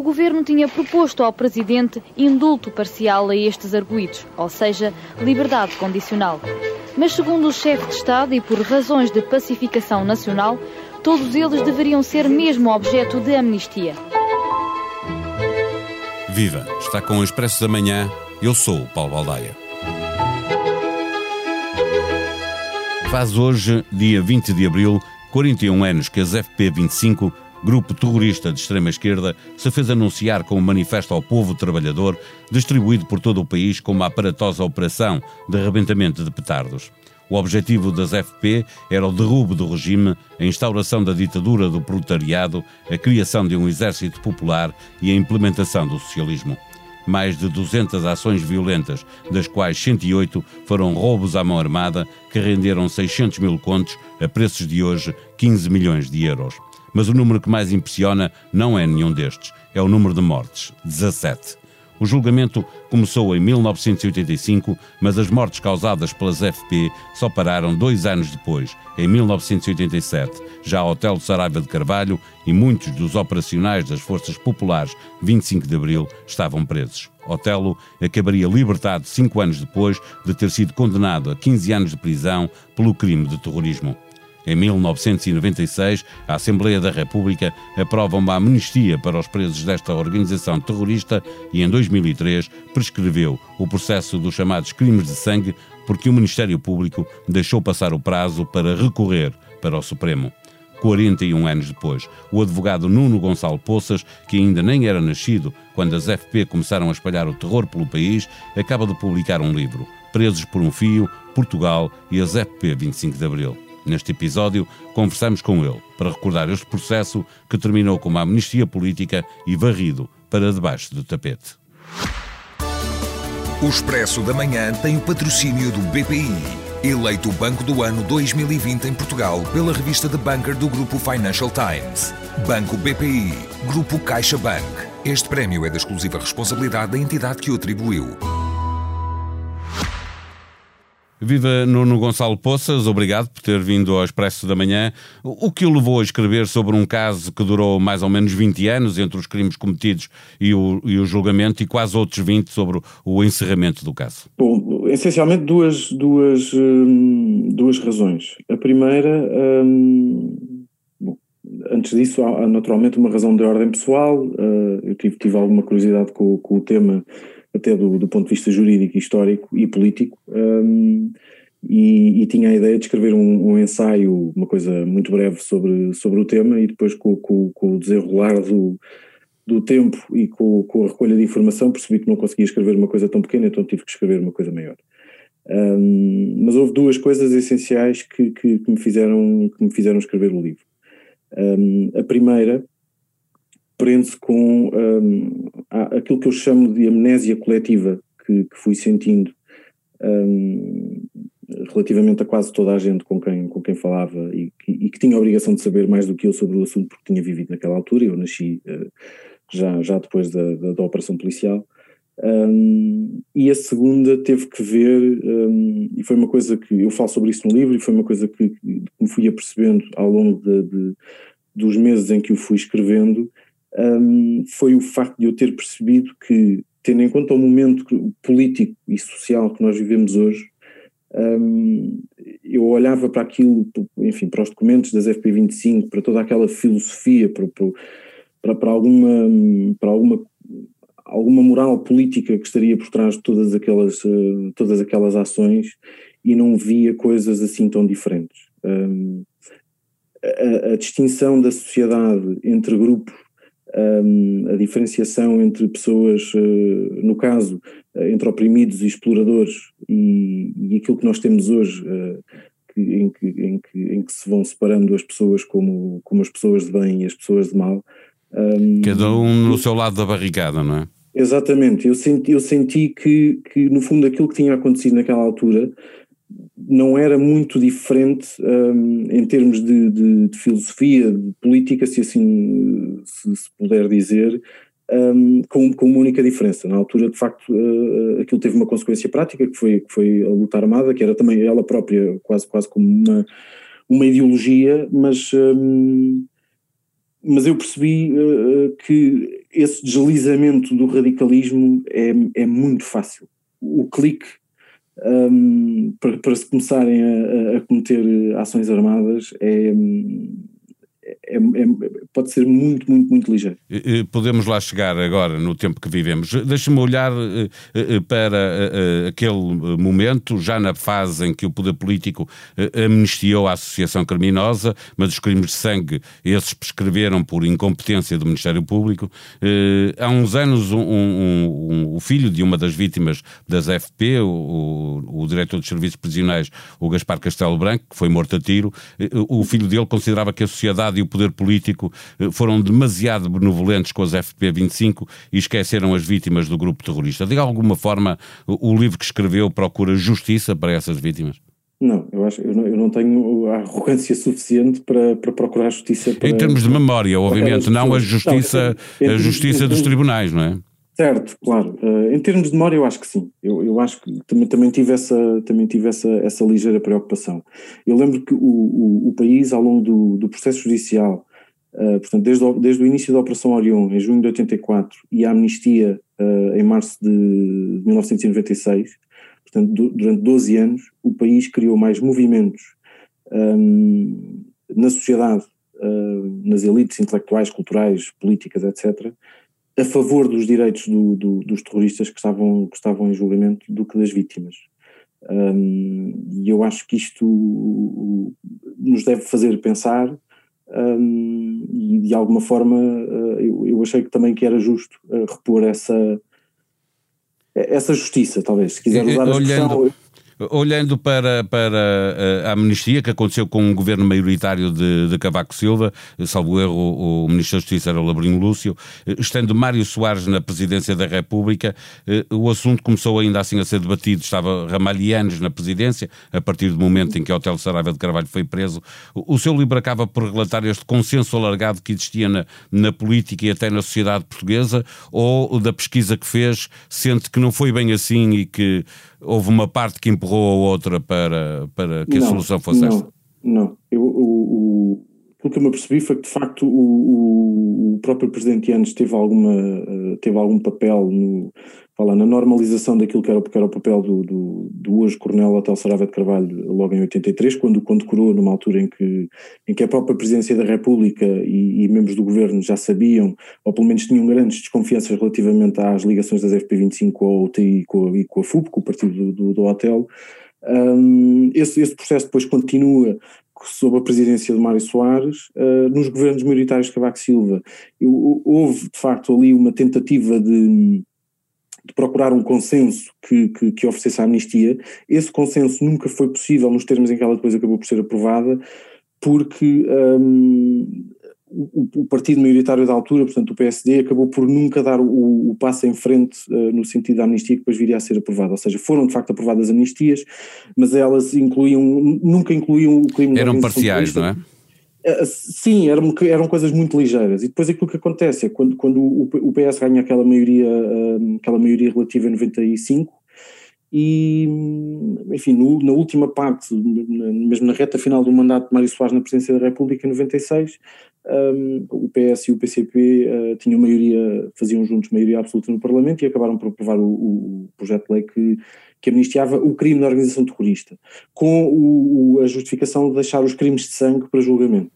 o governo tinha proposto ao presidente indulto parcial a estes arguídos, ou seja, liberdade condicional. Mas, segundo o chefe de Estado e por razões de pacificação nacional, todos eles deveriam ser mesmo objeto de amnistia. Viva! Está com o Expresso da Manhã. Eu sou o Paulo Baldaia. Faz hoje, dia 20 de abril, 41 anos que as FP25, grupo terrorista de extrema-esquerda, se fez anunciar com um manifesto ao povo trabalhador, distribuído por todo o país como uma aparatosa operação de arrebentamento de petardos. O objetivo das FP era o derrubo do regime, a instauração da ditadura do proletariado, a criação de um exército popular e a implementação do socialismo. Mais de 200 ações violentas, das quais 108 foram roubos à mão armada, que renderam 600 mil contos, a preços de hoje 15 milhões de euros. Mas o número que mais impressiona não é nenhum destes, é o número de mortes 17. O julgamento começou em 1985, mas as mortes causadas pelas FP só pararam dois anos depois, em 1987. Já Hotel Saraiva de Carvalho e muitos dos operacionais das Forças Populares 25 de Abril estavam presos. Otelo acabaria libertado cinco anos depois de ter sido condenado a 15 anos de prisão pelo crime de terrorismo. Em 1996, a Assembleia da República aprova uma amnistia para os presos desta organização terrorista e, em 2003, prescreveu o processo dos chamados crimes de sangue porque o Ministério Público deixou passar o prazo para recorrer para o Supremo. 41 anos depois, o advogado Nuno Gonçalo Poças, que ainda nem era nascido quando as FP começaram a espalhar o terror pelo país, acaba de publicar um livro, Presos por um Fio, Portugal e as FP 25 de Abril. Neste episódio, conversamos com ele para recordar este processo que terminou com uma amnistia política e varrido para debaixo do tapete. O Expresso da Manhã tem o patrocínio do BPI, eleito o Banco do Ano 2020 em Portugal pela revista The Banker do Grupo Financial Times. Banco BPI, Grupo CaixaBank. Este prémio é da exclusiva responsabilidade da entidade que o atribuiu. Viva Nuno Gonçalo Poças, obrigado por ter vindo ao Expresso da Manhã. O que o levou a escrever sobre um caso que durou mais ou menos 20 anos entre os crimes cometidos e o, e o julgamento e quase outros 20 sobre o encerramento do caso? Bom, essencialmente duas, duas, hum, duas razões. A primeira, hum, bom, antes disso, há naturalmente uma razão de ordem pessoal. Uh, eu tive, tive alguma curiosidade com, com o tema até do, do, ponto de vista jurídico, histórico e político, um, e, e, tinha a ideia de escrever um, um, ensaio, uma coisa muito breve sobre, sobre o tema, e depois com, com, com o desenrolar do, do tempo e com, com, a recolha de informação percebi que não conseguia escrever uma coisa tão pequena, então tive que escrever uma coisa maior. Um, mas houve duas coisas essenciais que, que, que, me fizeram, que me fizeram escrever o livro. Um, a primeira prende-se com um, aquilo que eu chamo de amnésia coletiva que, que fui sentindo um, relativamente a quase toda a gente com quem, com quem falava e e que, tinha a obrigação de saber mais do que eu sobre o assunto porque tinha vivido naquela altura, eu nasci uh, já, já depois da, da, da operação policial. Um, e a segunda teve que ver, um, e foi uma coisa que eu falo sobre isso no livro, e foi uma coisa que, que me fui apercebendo ao longo de, de, dos meses em que o fui escrevendo, um, foi o facto de eu ter percebido que, tendo em conta o momento político e social que nós vivemos hoje, um, eu olhava para aquilo, enfim, para os documentos das FP25, para toda aquela filosofia, para, para, para, alguma, para alguma, alguma moral política que estaria por trás de todas aquelas, uh, todas aquelas ações e não via coisas assim tão diferentes. Um, a, a, distinção da sociedade entre grupos um, a diferenciação entre pessoas, uh, no caso, uh, entre oprimidos e exploradores e, e, aquilo que nós temos hoje, uh, que, em, que, em, que, em, que, se vão separando as pessoas como, como as pessoas de bem e as pessoas de mal. Um, Cada um no seu lado da barricada, não é? Exatamente, eu senti, eu senti que, que no fundo aquilo que tinha acontecido naquela altura não era muito diferente um, em termos de, de, de, filosofia, de política, se assim se, se puder dizer, um, com, com, uma única diferença. Na altura, de facto, uh, aquilo teve uma consequência prática, que foi, que foi a luta armada, que era também ela própria quase, quase como uma, uma ideologia, mas, um, mas eu percebi uh, que esse deslizamento do radicalismo é, é muito fácil. O clique um, para, para, se começarem a, a, cometer ações armadas é, é, é, pode ser muito, muito, muito ligeiro. Podemos lá chegar agora, no tempo que vivemos. Deixa-me olhar eh, eh, para eh, aquele momento, já na fase em que o poder político amnistiou a associação criminosa, mas os crimes de sangue, esses prescreveram por incompetência do Ministério Público. Há uns anos, um, um, um, o filho de uma das vítimas das FP, o, o, diretor dos serviços prisionais, o Gaspar Castelo Branco, que foi morto a tiro, o filho dele considerava que a sociedade e o poder político eh, foram demasiado benevolentes com as FP25 e esqueceram as vítimas do grupo terrorista. De alguma forma, o livro que escreveu procura justiça para essas vítimas? Não, eu acho eu não, eu não tenho a arrogância suficiente para, para procurar justiça. Para, em termos de memória, obviamente, não a justiça, não, a justiça dos tribunais, não é? Certo, claro. Uh, em termos de memória, eu acho que sim. Eu, eu acho que também, também tive, essa, também tive essa, essa ligeira preocupação. Eu lembro que o, o, o país, ao longo do, do processo judicial, uh, portanto, desde o, desde o início da Operação Orion, em junho de 84, e a amnistia uh, em março de 1996, portanto, do, durante 12 anos, o país criou mais movimentos um, na sociedade, nas elites intelectuais, culturais, políticas, etc., a favor dos direitos do, do, dos terroristas que estavam, que estavam em julgamento do que das vítimas. Um, e eu acho que isto nos deve fazer pensar um, e de alguma forma uh, eu, eu, achei que também que era justo uh, repor essa essa justiça, talvez, se quiser usar a expressão, Olhando para, para eh, a amnistia que aconteceu com o governo maioritário de, de Cavaco Silva, salvo erro, o, Ministro da Justiça era o Labrinho Lúcio, eh, estando Mário Soares na presidência da República, eh, o assunto começou ainda assim a ser debatido. Estava Ramalhianos na presidência, a partir do momento em que Hotel Saraiva de Carvalho foi preso. O seu livro acaba por relatar este consenso alargado que existia na, na política e até na sociedade portuguesa, ou da pesquisa que fez, sente que não foi bem assim e que houve uma parte que empurrou a outra para, para que não, a solução fosse não, esta? Não, eu, o, o, que eu me apercebi foi que de facto o, o próprio Presidente Yanes teve, alguma, eh, teve algum papel no, fala, na normalização daquilo que era, que era o papel do, do, do hoje Coronel Hotel Sarava de Carvalho logo em 83, quando condecorou numa altura em que, em que a própria Presidência da República e, e, membros do Governo já sabiam, ou pelo menos tinham grandes desconfianças relativamente às ligações das FP25 ao UTI e com a, e com a FUB, com o partido do, do, do Hotel. Um, esse, esse processo depois continua sob a presidência de Mário Soares, uh, nos governos maioritários de Cavaco Silva. houve, de facto, ali uma tentativa de, de procurar um consenso que, que, que, oferecesse a amnistia. Esse consenso nunca foi possível nos termos em que ela depois acabou por ser aprovada, porque um, o, o, partido maioritário da altura, portanto o PSD, acabou por nunca dar o, o passo em frente uh, no sentido da amnistia que depois viria a ser aprovada. Ou seja, foram de facto aprovadas amnistias, mas elas incluíam, nunca incluíam o crime Eram parciais, não é? Eh, sim, eram, eram coisas muito ligeiras. E depois aquilo que acontece é quando, quando o, PS ganha aquela maioria, eh, aquela maioria relativa em 95, e, enfim, no, na última parte, mesmo na reta final do mandato de Mário Soares na presidência da República em 96, um, eh, o PS e o PCP uh, tinham maioria, faziam juntos maioria absoluta no Parlamento e acabaram por aprovar o, o projeto de lei que, que amnistiava o crime da organização terrorista, com o, o, a justificação de deixar os crimes de sangue para julgamento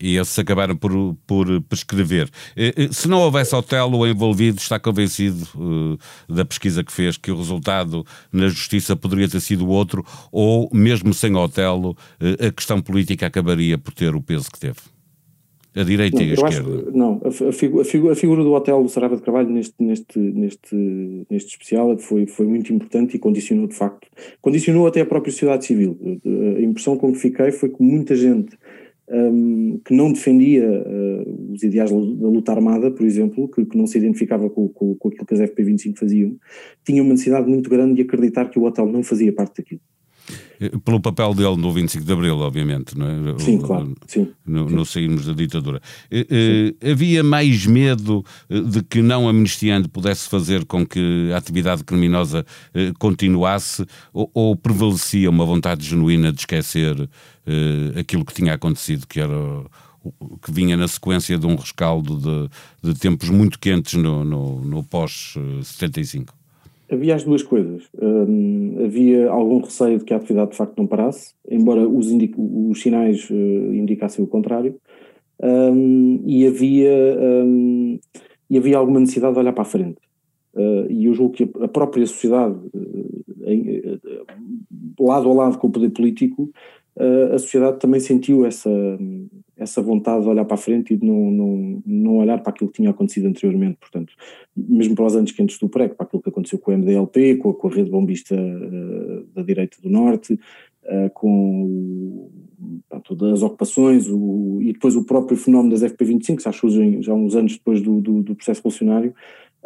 e esses acabaram por, por prescrever. Eh, eh, se não houvesse Otelo envolvido, está convencido uh, da pesquisa que fez que o resultado na justiça poderia ter sido outro, ou mesmo sem Otelo, a questão política acabaria por ter o peso que teve? A direita não, e a esquerda? Não, a, a, figura, a, figura, do Otelo do Sarava de Carvalho neste, neste, neste, neste especial foi, foi muito importante e condicionou de facto, condicionou até a própria sociedade civil. A impressão com que fiquei foi que muita gente um, que não defendia uh, os ideais da luta armada, por exemplo, que, que não se identificava com, com, com, aquilo que as FP25 faziam, tinha uma necessidade muito grande de acreditar que o hotel não fazia parte daquilo. Eh, pelo papel dele no 25 de Abril, obviamente, não é? Sim, claro. Sim, no, sim. no sairmos da ditadura. Eh, havia mais medo de que não amnistiando pudesse fazer com que a atividade criminosa continuasse ou, ou prevalecia uma vontade genuína de esquecer aquilo que tinha acontecido, que era que vinha na sequência de um rescaldo de, de tempos muito quentes no, no, no pós-75? Havia as duas coisas. Um, havia algum receio de que a atividade de facto não parasse, embora os, os sinais uh, indicassem o contrário, um, e, havia, um, e havia alguma necessidade de olhar para a frente. Uh, e eu julgo que a, própria sociedade, uh, em, lado a lado com o poder político, a sociedade também sentiu essa, essa vontade de olhar para a frente e de não, não, não olhar para aquilo que tinha acontecido anteriormente, portanto, mesmo para os anos quentes do PREC, para aquilo que aconteceu com o MDLP, com a, com a rede bombista uh, da direita do Norte, uh, com todas as ocupações o, e depois o próprio fenómeno das FP25, que já surgem já uns anos depois do, do, do processo revolucionário,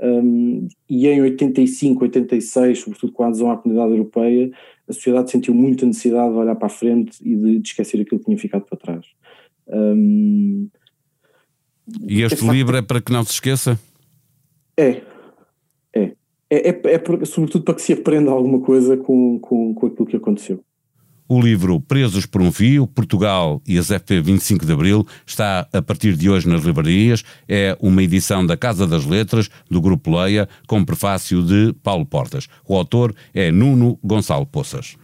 um, e em 85, 86, sobretudo com a adesão à comunidade europeia, a sociedade sentiu muita necessidade de olhar para a frente e de, de esquecer aquilo que tinha ficado para trás. Um, e este é livro é para que não se esqueça? É. É. É, é, é, sobretudo para que se aprenda alguma coisa com, com, com aquilo que aconteceu. O livro Presos por um Fio, Portugal e as FP 25 de Abril está a partir de hoje nas livrarias. É uma edição da Casa das Letras, do Grupo Leia, com prefácio de Paulo Portas. O autor é Nuno Gonçalo Poças.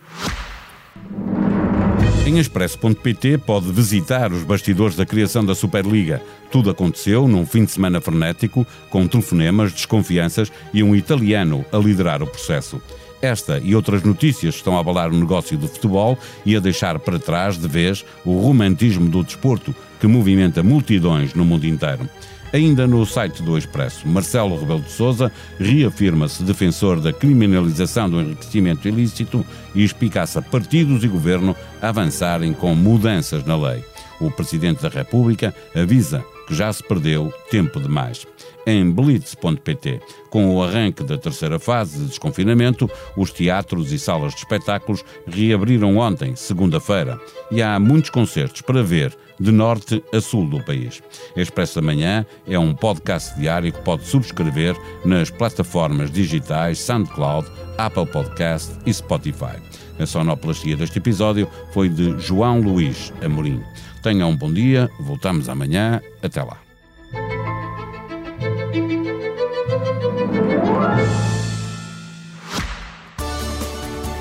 Em expresso.pt pode visitar os bastidores da criação da Superliga. Tudo aconteceu num fim de semana frenético, com telefonemas, desconfianças e um italiano a liderar o processo. Esta e outras notícias estão a abalar o negócio do futebol e a deixar para trás de vez o romantismo do desporto que movimenta multidões no mundo inteiro. Ainda no site do Expresso, Marcelo Rebelo de Sousa reafirma-se defensor da criminalização do enriquecimento ilícito e espicaça partidos e governo a avançarem com mudanças na lei. O Presidente da República avisa que já se perdeu tempo demais em blitz.pt. Com o arranque da terceira fase de desconfinamento, os teatros e salas de espetáculos reabriram ontem, segunda-feira, e há muitos concertos para ver de norte a sul do país. Expresso da Manhã é um podcast diário que pode subscrever nas plataformas digitais SoundCloud, Apple Podcast e Spotify. A sonoplastia deste episódio foi de João Luís Amorim. Tenham um bom dia, voltamos amanhã. Até lá.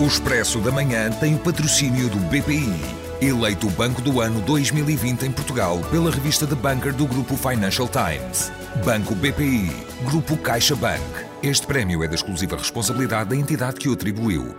O Expresso da Manhã tem o patrocínio do BPI, eleito o Banco do Ano 2020 em Portugal pela revista The Banker do Grupo Financial Times. Banco BPI, Grupo CaixaBank. Este prémio é da exclusiva responsabilidade da entidade que o atribuiu.